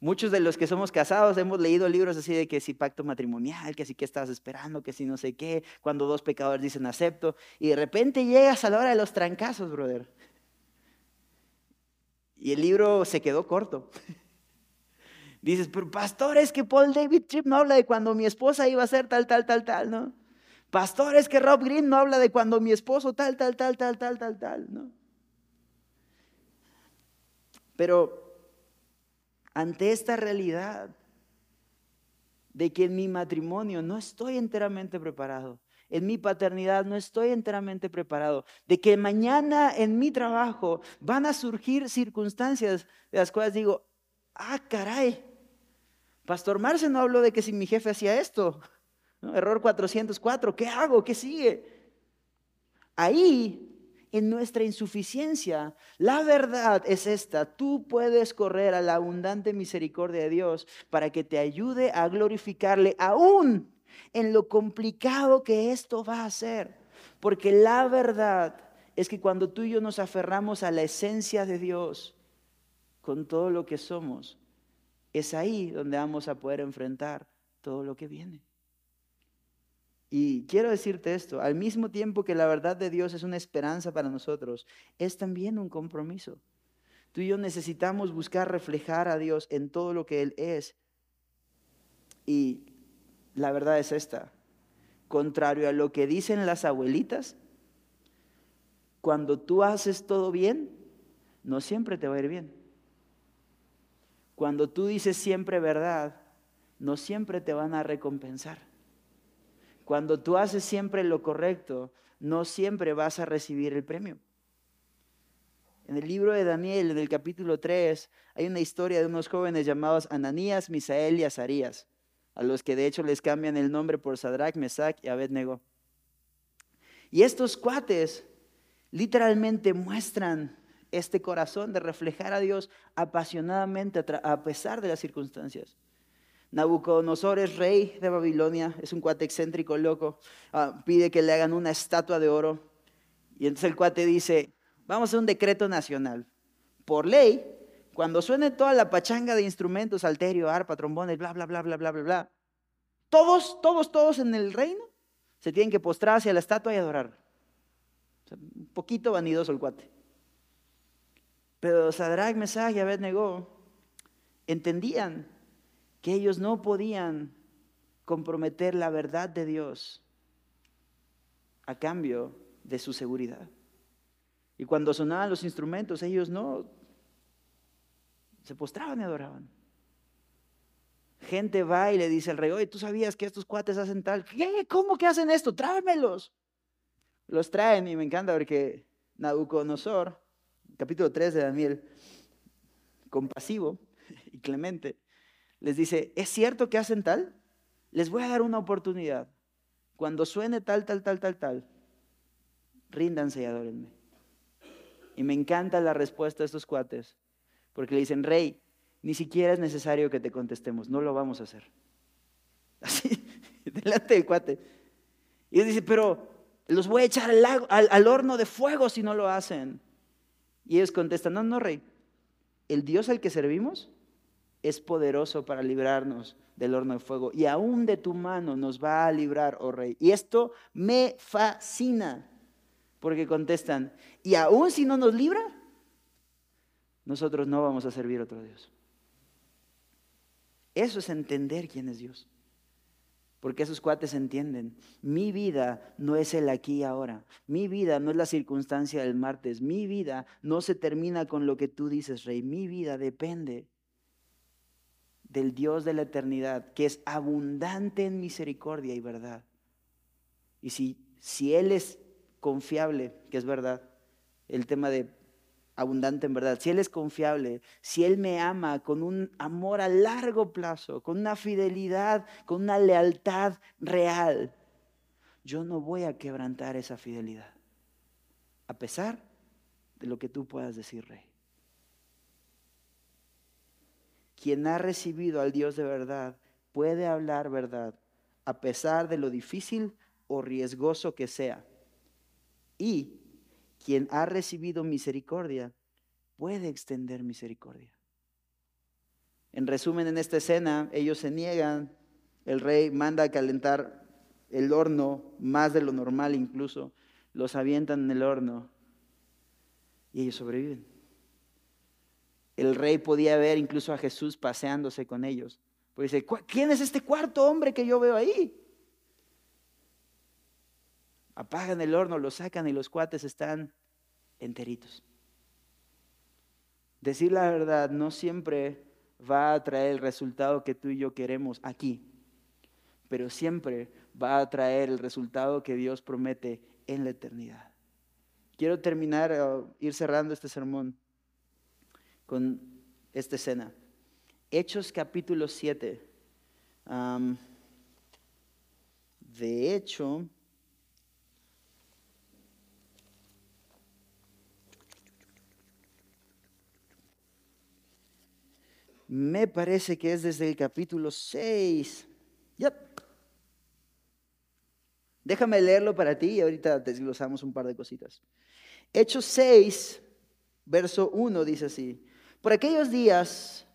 Muchos de los que somos casados hemos leído libros así de que si pacto matrimonial, que si que estás esperando, que si no sé qué, cuando dos pecadores dicen acepto, y de repente llegas a la hora de los trancazos, brother. Y el libro se quedó corto. Dices, pero pastor, es que Paul David Tripp no habla de cuando mi esposa iba a ser tal, tal, tal, tal, ¿no? Pastor, es que Rob Green no habla de cuando mi esposo tal, tal, tal, tal, tal, tal, tal, ¿no? Pero ante esta realidad de que en mi matrimonio no estoy enteramente preparado, en mi paternidad no estoy enteramente preparado, de que mañana en mi trabajo van a surgir circunstancias de las cuales digo, ah, caray, Pastor Marce no habló de que si mi jefe hacía esto, error 404, ¿qué hago? ¿Qué sigue? Ahí, en nuestra insuficiencia, la verdad es esta, tú puedes correr a la abundante misericordia de Dios para que te ayude a glorificarle aún en lo complicado que esto va a ser. Porque la verdad es que cuando tú y yo nos aferramos a la esencia de Dios con todo lo que somos, es ahí donde vamos a poder enfrentar todo lo que viene. Y quiero decirte esto, al mismo tiempo que la verdad de Dios es una esperanza para nosotros, es también un compromiso. Tú y yo necesitamos buscar reflejar a Dios en todo lo que Él es. Y la verdad es esta. Contrario a lo que dicen las abuelitas, cuando tú haces todo bien, no siempre te va a ir bien. Cuando tú dices siempre verdad, no siempre te van a recompensar. Cuando tú haces siempre lo correcto, no siempre vas a recibir el premio. En el libro de Daniel, en el capítulo 3, hay una historia de unos jóvenes llamados Ananías, Misael y Azarías a los que de hecho les cambian el nombre por Sadrach, Mesach y Abednego. Y estos cuates literalmente muestran este corazón de reflejar a Dios apasionadamente a pesar de las circunstancias. Nabucodonosor es rey de Babilonia, es un cuate excéntrico, loco, ah, pide que le hagan una estatua de oro. Y entonces el cuate dice, vamos a un decreto nacional. Por ley, cuando suene toda la pachanga de instrumentos, alterio, arpa, trombones, bla, bla, bla, bla, bla, bla, bla, todos, todos, todos en el reino se tienen que postrar hacia la estatua y adorar. un poquito vanidoso el cuate. Pero Sadrach, Mesach y Abednego entendían que ellos no podían comprometer la verdad de Dios a cambio de su seguridad. Y cuando sonaban los instrumentos, ellos no se postraban y adoraban. Gente va y le dice al rey, oye, ¿tú sabías que estos cuates hacen tal? ¿Qué? ¿Cómo que hacen esto? Tráemelos. Los traen y me encanta porque Nabucodonosor, capítulo 3 de Daniel, compasivo y clemente, les dice, ¿es cierto que hacen tal? Les voy a dar una oportunidad. Cuando suene tal, tal, tal, tal, tal, ríndanse y adórenme. Y me encanta la respuesta de estos cuates. Porque le dicen, rey, ni siquiera es necesario que te contestemos, no lo vamos a hacer. Así, delante del cuate. Y él dice, pero los voy a echar al, horno de fuego si no lo hacen. Y ellos contestan, no, no, rey, el Dios al que servimos es poderoso para librarnos del horno de fuego y aún de tu mano nos va a librar, oh rey. Y esto me fascina, porque contestan, y aún si no nos libra, nosotros no vamos a servir a otro Dios. Eso es entender quién es Dios. Porque esos cuates entienden, mi vida no es el aquí y ahora, mi vida no es la circunstancia del martes, mi vida no se termina con lo que tú dices, rey, mi vida depende del Dios de la eternidad, que es abundante en misericordia y verdad. Y si, si Él es confiable, que es verdad, el tema de abundante en verdad, si Él es confiable, si Él me ama con un amor a largo plazo, con una fidelidad, con una lealtad real, yo no voy a quebrantar esa fidelidad, a pesar de lo que tú puedas decir, Rey. Quien ha recibido al Dios de verdad puede hablar verdad, a pesar de lo difícil o riesgoso que sea. Y quien ha recibido misericordia puede extender misericordia. En resumen, en esta escena, ellos se niegan, el rey manda a calentar el horno, más de lo normal incluso, los avientan en el horno y ellos sobreviven. El rey podía ver incluso a Jesús paseándose con ellos. Pues dice, ¿quién es este cuarto hombre que yo veo ahí? Apagan el horno, lo sacan y los cuates están enteritos. Decir la verdad no siempre va a traer el resultado que tú y yo queremos aquí, pero siempre va a traer el resultado que Dios promete en la eternidad. Quiero terminar, ir cerrando este sermón con esta escena. Hechos capítulo 7. de hecho, me parece que es desde el capítulo 6. Yep. Déjame leerlo para ti y ahorita desglosamos un par de cositas. Hechos 6, verso 1 dice así. Por aquellos días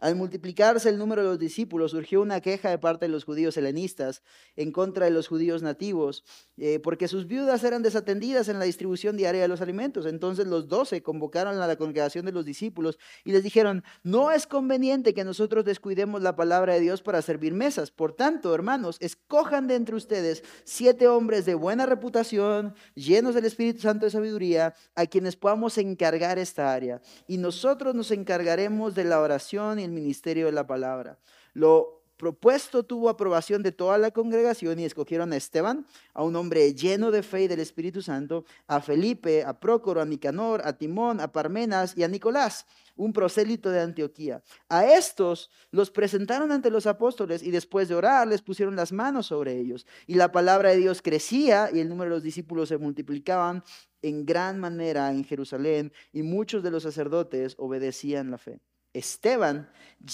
al multiplicarse el número de los discípulos, surgió una queja de parte de los judíos helenistas en contra de los judíos nativos, eh, porque sus viudas eran desatendidas en la distribución diaria de los alimentos. Entonces los doce convocaron a la congregación de los discípulos y les dijeron, no es conveniente que nosotros descuidemos la palabra de Dios para servir mesas. Por tanto, hermanos, escojan de entre ustedes siete hombres de buena reputación, llenos del Espíritu Santo de sabiduría, a quienes podamos encargar esta área. Y nosotros nos encargaremos de la oración y el ministerio de la palabra. Lo propuesto tuvo aprobación de toda la congregación y escogieron a Esteban, a un hombre lleno de fe y del Espíritu Santo, a Felipe, a Prócoro, a Nicanor, a Timón, a Parmenas y a Nicolás, un prosélito de Antioquía. A estos los presentaron ante los apóstoles y después de orar les pusieron las manos sobre ellos. Y la palabra de Dios crecía y el número de los discípulos se multiplicaban en gran manera en Jerusalén y muchos de los sacerdotes obedecían la fe. Esteban,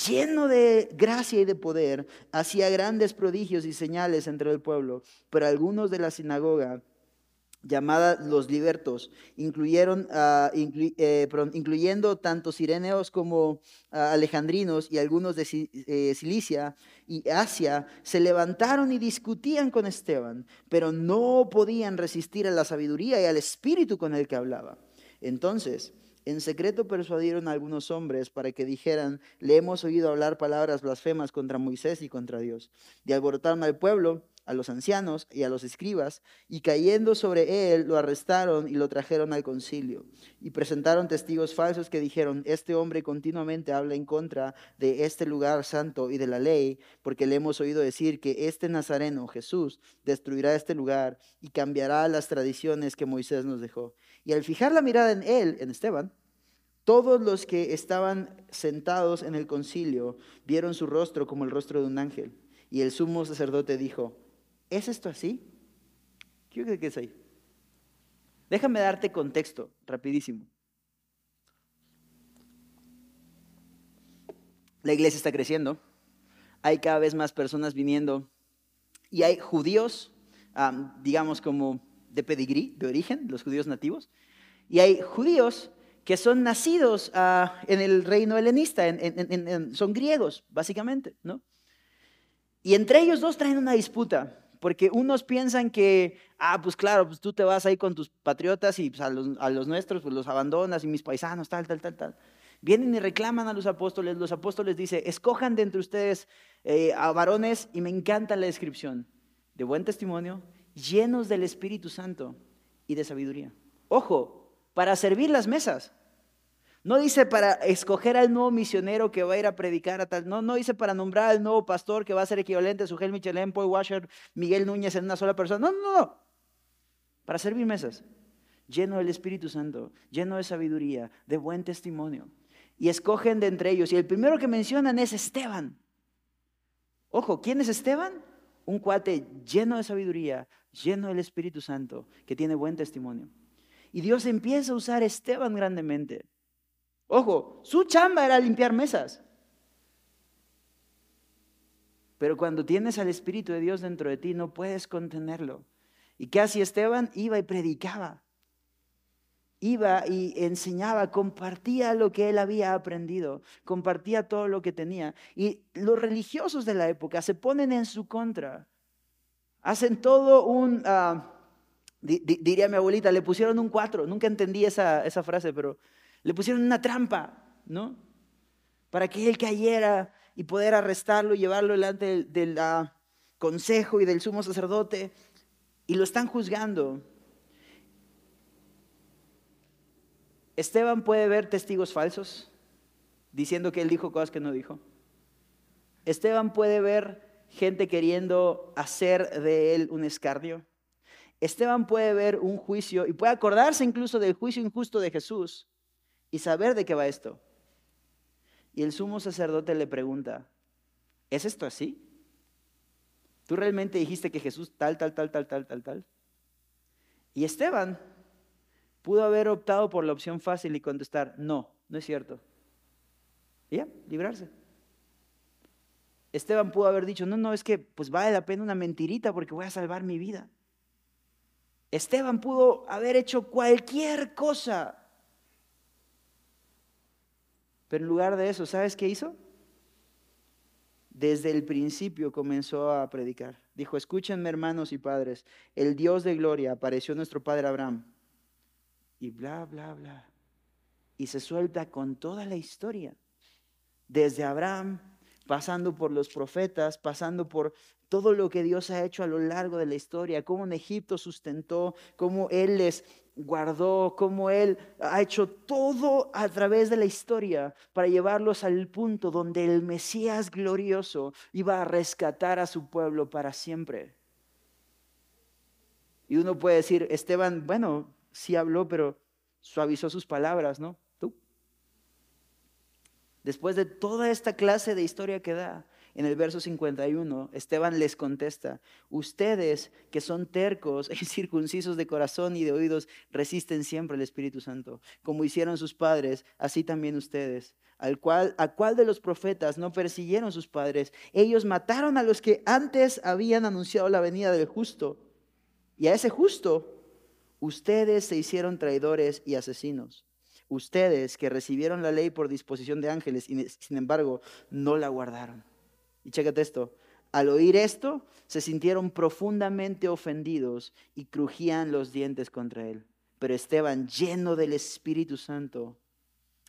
lleno de gracia y de poder, hacía grandes prodigios y señales entre el pueblo, pero algunos de la sinagoga, llamada los libertos, ah, eh, incluyendo tanto sireneos como ah, alejandrinos y algunos de eh, Cilicia y Asia, se levantaron y discutían con Esteban, pero no podían resistir a la sabiduría y al espíritu con el que hablaba. Entonces, en secreto persuadieron a algunos hombres para que dijeran, le hemos oído hablar palabras blasfemas contra Moisés y contra Dios. Y alborotaron al pueblo, a los ancianos y a los escribas, y cayendo sobre él, lo arrestaron y lo trajeron al concilio. Y presentaron testigos falsos que dijeron, este hombre continuamente habla en contra de este lugar santo y de la ley, porque le hemos oído decir que este Nazareno, Jesús, destruirá este lugar y cambiará las tradiciones que Moisés nos dejó. Y al fijar la mirada en él, en Esteban, todos los que estaban sentados en el concilio vieron su rostro como el rostro de un ángel. Y el sumo sacerdote dijo, ¿es esto así? ¿Qué es ahí? Déjame darte contexto, rapidísimo. La iglesia está creciendo, hay cada vez más personas viniendo y hay judíos, digamos como de pedigrí, de origen, los judíos nativos, y hay judíos que son nacidos ah, en el reino helenista, son griegos, básicamente, ¿no? Y entre ellos dos traen una disputa, porque unos piensan que, ah, pues claro, pues tú te vas ahí con tus patriotas y pues, a, los, nuestros pues los abandonas y mis paisanos, tal, tal, tal, tal. Vienen y reclaman a los apóstoles, los apóstoles dicen, escojan de entre ustedes eh, a varones, y me encanta la descripción, de buen testimonio, llenos del Espíritu Santo y de sabiduría. Ojo, para servir las mesas. No dice para escoger al nuevo misionero que va a ir a predicar a tal. No, no dice para nombrar al nuevo pastor que va a ser equivalente a Sugel Michelén, Paul Washer, Miguel Núñez en una sola persona. No, no, no. Para servir mesas. Lleno del Espíritu Santo, lleno de sabiduría, de buen testimonio. Y escogen de entre ellos. Y el primero que mencionan es Esteban. Ojo, ¿quién es Esteban? Un cuate lleno de sabiduría, lleno del Espíritu Santo, que tiene buen testimonio. Y Dios empieza a usar a Esteban grandemente. Ojo, su chamba era limpiar mesas. Pero cuando tienes al Espíritu de Dios dentro de ti, no puedes contenerlo. ¿Y qué hacía Esteban? Iba y predicaba. Iba y enseñaba, compartía lo que él había aprendido, compartía todo lo que tenía. Y los religiosos de la época se ponen en su contra. Hacen todo un, ah, diría mi abuelita, le pusieron un cuatro. Nunca entendí esa, esa frase, pero le pusieron una trampa. ¿no? Para que él cayera y poder arrestarlo y llevarlo delante del, ah, consejo y del sumo sacerdote. Y lo están juzgando. Esteban puede ver testigos falsos diciendo que él dijo cosas que no dijo. Esteban puede ver gente queriendo hacer de él un escarnio. Esteban puede ver un juicio y puede acordarse incluso del juicio injusto de Jesús y saber de qué va esto. Y el sumo sacerdote le pregunta, ¿es esto así? ¿Tú realmente dijiste que Jesús tal, tal, tal, tal, tal, tal, tal? Y Esteban pudo haber optado por la opción fácil y contestar, no, no es cierto. Y ya, librarse. Esteban pudo haber dicho, no, no, es que pues vale la pena una mentirita porque voy a salvar mi vida. Esteban pudo haber hecho cualquier cosa. Pero en lugar de eso, ¿sabes qué hizo? Desde el principio comenzó a predicar. Dijo, escúchenme hermanos y padres, el Dios de gloria apareció nuestro padre Abraham. Y bla, bla, bla. Y se suelta con toda la historia. Desde Abraham pasando por los profetas, pasando por todo lo que Dios ha hecho a lo largo de la historia, cómo en Egipto sustentó, cómo Él les guardó, cómo Él ha hecho todo a través de la historia para llevarlos al punto donde el Mesías glorioso iba a rescatar a su pueblo para siempre. Y uno puede decir, Esteban, bueno, sí habló, pero suavizó sus palabras, ¿no? Después de toda esta clase de historia que da, en el verso 51, Esteban les contesta, ustedes que son tercos y circuncisos de corazón y de oídos, resisten siempre al Espíritu Santo, como hicieron sus padres, así también ustedes. Al cual, ¿A cuál de los profetas no persiguieron sus padres? Ellos mataron a los que antes habían anunciado la venida del justo. Y a ese justo, ustedes se hicieron traidores y asesinos ustedes que recibieron la ley por disposición de ángeles y sin embargo no la guardaron. Y chécate esto, al oír esto se sintieron profundamente ofendidos y crujían los dientes contra él. Pero Esteban, lleno del Espíritu Santo,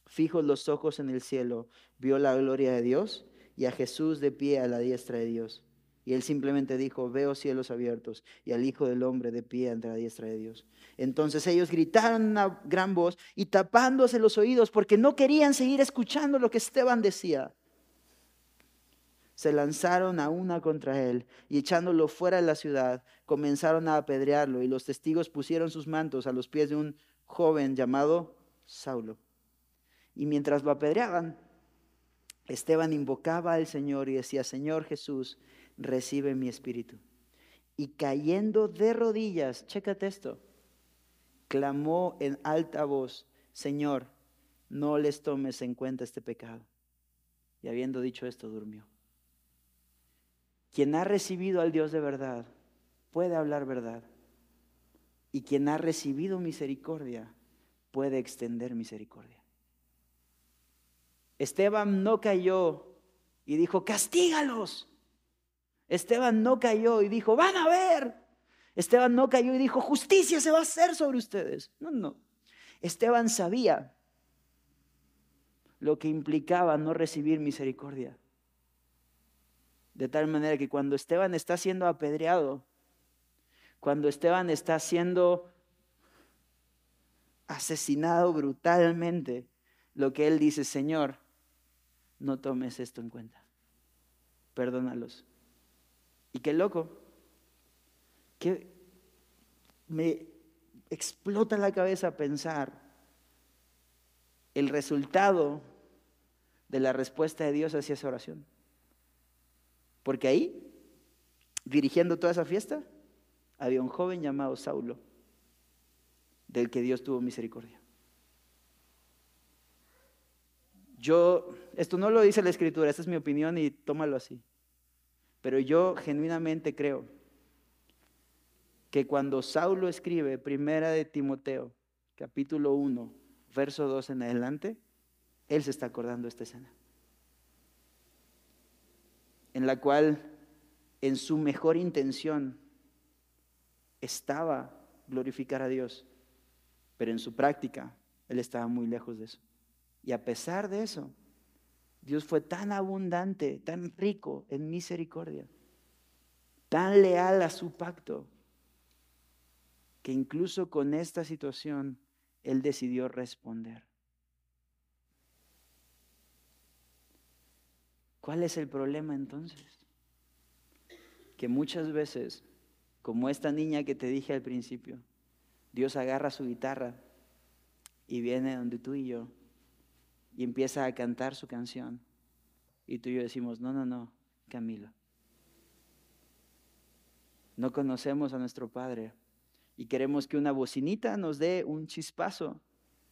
fijos los ojos en el cielo, vio la gloria de Dios y a Jesús de pie a la diestra de Dios. Y él simplemente dijo, veo cielos abiertos y al Hijo del Hombre de pie ante la diestra de Dios. Entonces ellos gritaron a gran voz y tapándose los oídos porque no querían seguir escuchando lo que Esteban decía. Se lanzaron a una contra él y echándolo fuera de la ciudad comenzaron a apedrearlo y los testigos pusieron sus mantos a los pies de un joven llamado Saulo. Y mientras lo apedreaban, Esteban invocaba al Señor y decía, Señor Jesús, recibe mi espíritu. Y cayendo de rodillas, chécate esto, clamó en alta voz, Señor, no les tomes en cuenta este pecado. Y habiendo dicho esto, durmió. Quien ha recibido al Dios de verdad puede hablar verdad. Y quien ha recibido misericordia puede extender misericordia. Esteban no cayó y dijo, castígalos. Esteban no cayó y dijo, van a ver. Esteban no cayó y dijo, justicia se va a hacer sobre ustedes. No, no. Esteban sabía lo que implicaba no recibir misericordia. De tal manera que cuando Esteban está siendo apedreado, cuando Esteban está siendo asesinado brutalmente, lo que él dice, Señor, no tomes esto en cuenta. Perdónalos. Y qué loco, que me explota la cabeza pensar el resultado de la respuesta de Dios hacia esa oración. Porque ahí, dirigiendo toda esa fiesta, había un joven llamado Saulo, del que Dios tuvo misericordia. Yo, esto no lo dice la escritura, esta es mi opinión y tómalo así. Pero yo genuinamente creo que cuando Saulo escribe Primera de Timoteo, capítulo 1, verso 2 en adelante, él se está acordando de esta escena. En la cual en su mejor intención estaba glorificar a Dios, pero en su práctica él estaba muy lejos de eso. Y a pesar de eso, Dios fue tan abundante, tan rico en misericordia, tan leal a su pacto, que incluso con esta situación Él decidió responder. ¿Cuál es el problema entonces? Que muchas veces, como esta niña que te dije al principio, Dios agarra su guitarra y viene donde tú y yo y empieza a cantar su canción. Y tú y yo decimos, no, no, no, Camilo. No conocemos a nuestro Padre y queremos que una bocinita nos dé un chispazo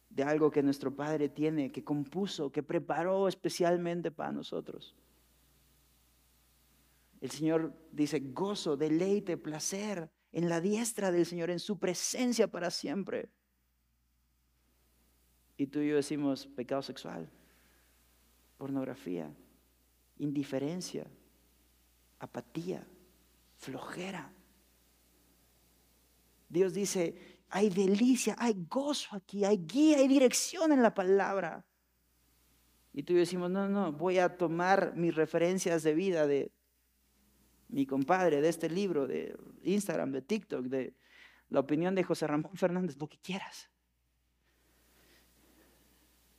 de algo que nuestro Padre tiene, que compuso, que preparó especialmente para nosotros. El Señor dice gozo, deleite, placer en la diestra del Señor, en su presencia para siempre. Y tú y yo decimos pecado sexual, pornografía, indiferencia, apatía, flojera. Dios dice, hay delicia, hay gozo aquí, hay guía, hay dirección en la palabra. Y tú y yo decimos, no, no, voy a tomar mis referencias de vida de mi compadre, de este libro, de Instagram, de TikTok, de la opinión de José Ramón Fernández, lo que quieras.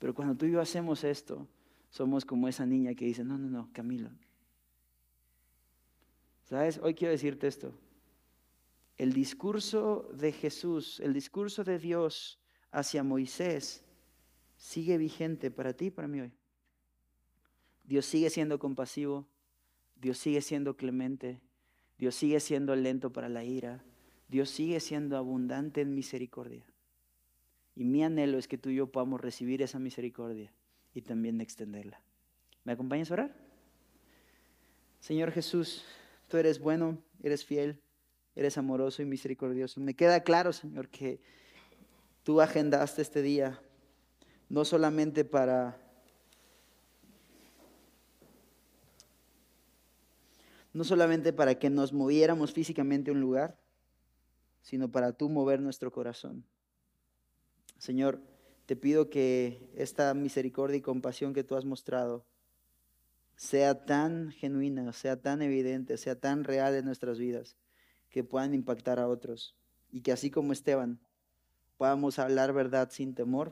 Pero cuando tú y yo hacemos esto, somos como esa niña que dice, no, no, no, Camilo. ¿Sabes? Hoy quiero decirte esto. El discurso de Jesús, el discurso de Dios hacia Moisés sigue vigente para ti y para mí hoy. Dios sigue siendo compasivo, Dios sigue siendo clemente, Dios sigue siendo lento para la ira, Dios sigue siendo abundante en misericordia. Y mi anhelo es que tú y yo podamos recibir esa misericordia y también extenderla. ¿Me acompañas a orar? Señor Jesús, tú eres bueno, eres fiel, eres amoroso y misericordioso. Me queda claro, Señor, que tú agendaste este día no solamente para no solamente para que nos moviéramos físicamente a un lugar, sino para tú mover nuestro corazón. Señor, te pido que esta misericordia y compasión que tú has mostrado sea tan genuina, sea tan evidente, sea tan real en nuestras vidas, que puedan impactar a otros. Y que así como Esteban, podamos hablar verdad sin temor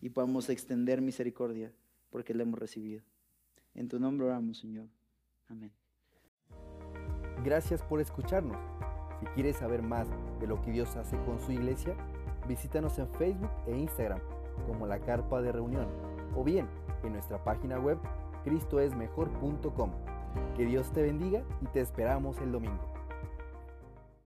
y podamos extender misericordia porque la hemos recibido. En tu nombre oramos, Señor. Amén. Gracias por escucharnos. Si quieres saber más de lo que Dios hace con su iglesia, Visítanos en Facebook e Instagram como La Carpa de Reunión o bien en nuestra página web cristoesmejor.com. Que Dios te bendiga y te esperamos el domingo.